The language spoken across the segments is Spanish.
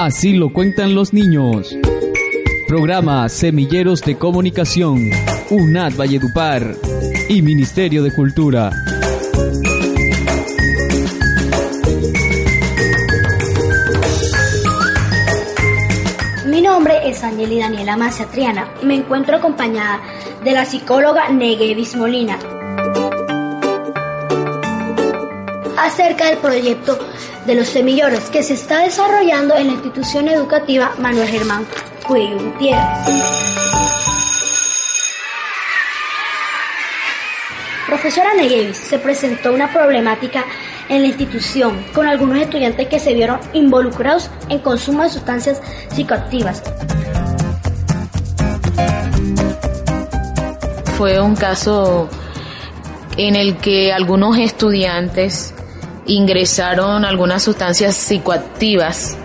Así lo cuentan los niños. Programa Semilleros de Comunicación, UNAD Valledupar y Ministerio de Cultura. Mi nombre es Angeli Daniela Maciatriana. Me encuentro acompañada de la psicóloga Negevis Molina. Acerca del proyecto de los semilleros que se está desarrollando en la institución educativa Manuel Germán Cuello Gutiérrez. Profesora Negevis, se presentó una problemática en la institución con algunos estudiantes que se vieron involucrados en consumo de sustancias psicoactivas. Fue un caso en el que algunos estudiantes ingresaron algunas sustancias psicoactivas.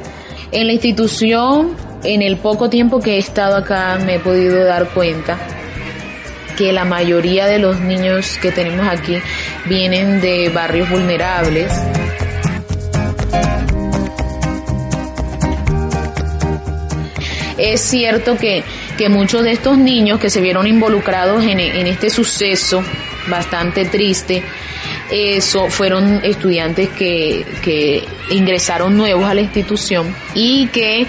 En la institución, en el poco tiempo que he estado acá, me he podido dar cuenta que la mayoría de los niños que tenemos aquí vienen de barrios vulnerables. Es cierto que, que muchos de estos niños que se vieron involucrados en, en este suceso bastante triste, eso fueron estudiantes que, que ingresaron nuevos a la institución y que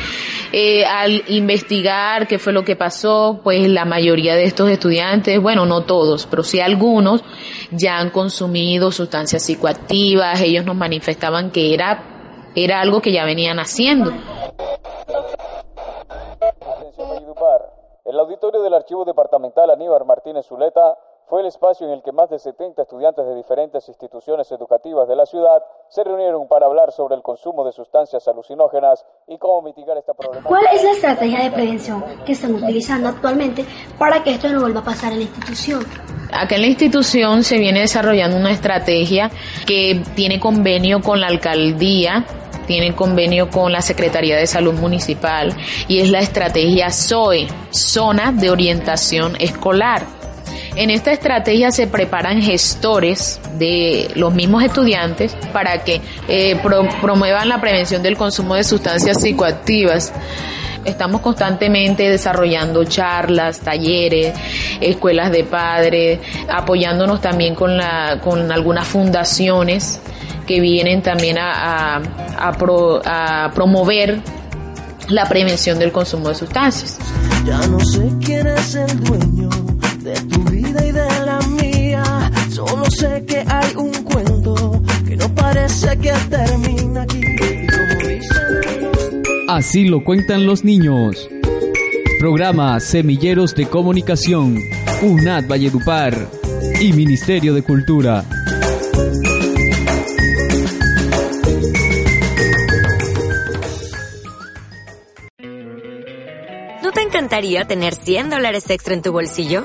eh, al investigar qué fue lo que pasó, pues la mayoría de estos estudiantes, bueno, no todos, pero sí algunos, ya han consumido sustancias psicoactivas, ellos nos manifestaban que era, era algo que ya venían haciendo. El auditorio del Archivo Departamental Aníbal Martínez Zuleta fue el espacio en el que más de 70 estudiantes de diferentes instituciones educativas de la ciudad se reunieron para hablar sobre el consumo de sustancias alucinógenas y cómo mitigar esta problemática. ¿Cuál es la estrategia de prevención que están utilizando actualmente para que esto no vuelva a pasar en la institución? Acá en la institución se viene desarrollando una estrategia que tiene convenio con la alcaldía tiene convenio con la Secretaría de Salud Municipal y es la estrategia SOE, Zona de Orientación Escolar. En esta estrategia se preparan gestores de los mismos estudiantes para que eh, promuevan la prevención del consumo de sustancias psicoactivas. Estamos constantemente desarrollando charlas, talleres, escuelas de padres, apoyándonos también con, con algunas fundaciones que vienen también a, a promover la prevención del consumo de sustancias. Ya no sé quién es el dueño que termina aquí. Así lo cuentan los niños. Programa Semilleros de Comunicación, UNAD Valledupar y Ministerio de Cultura. ¿No te encantaría tener 100 dólares extra en tu bolsillo?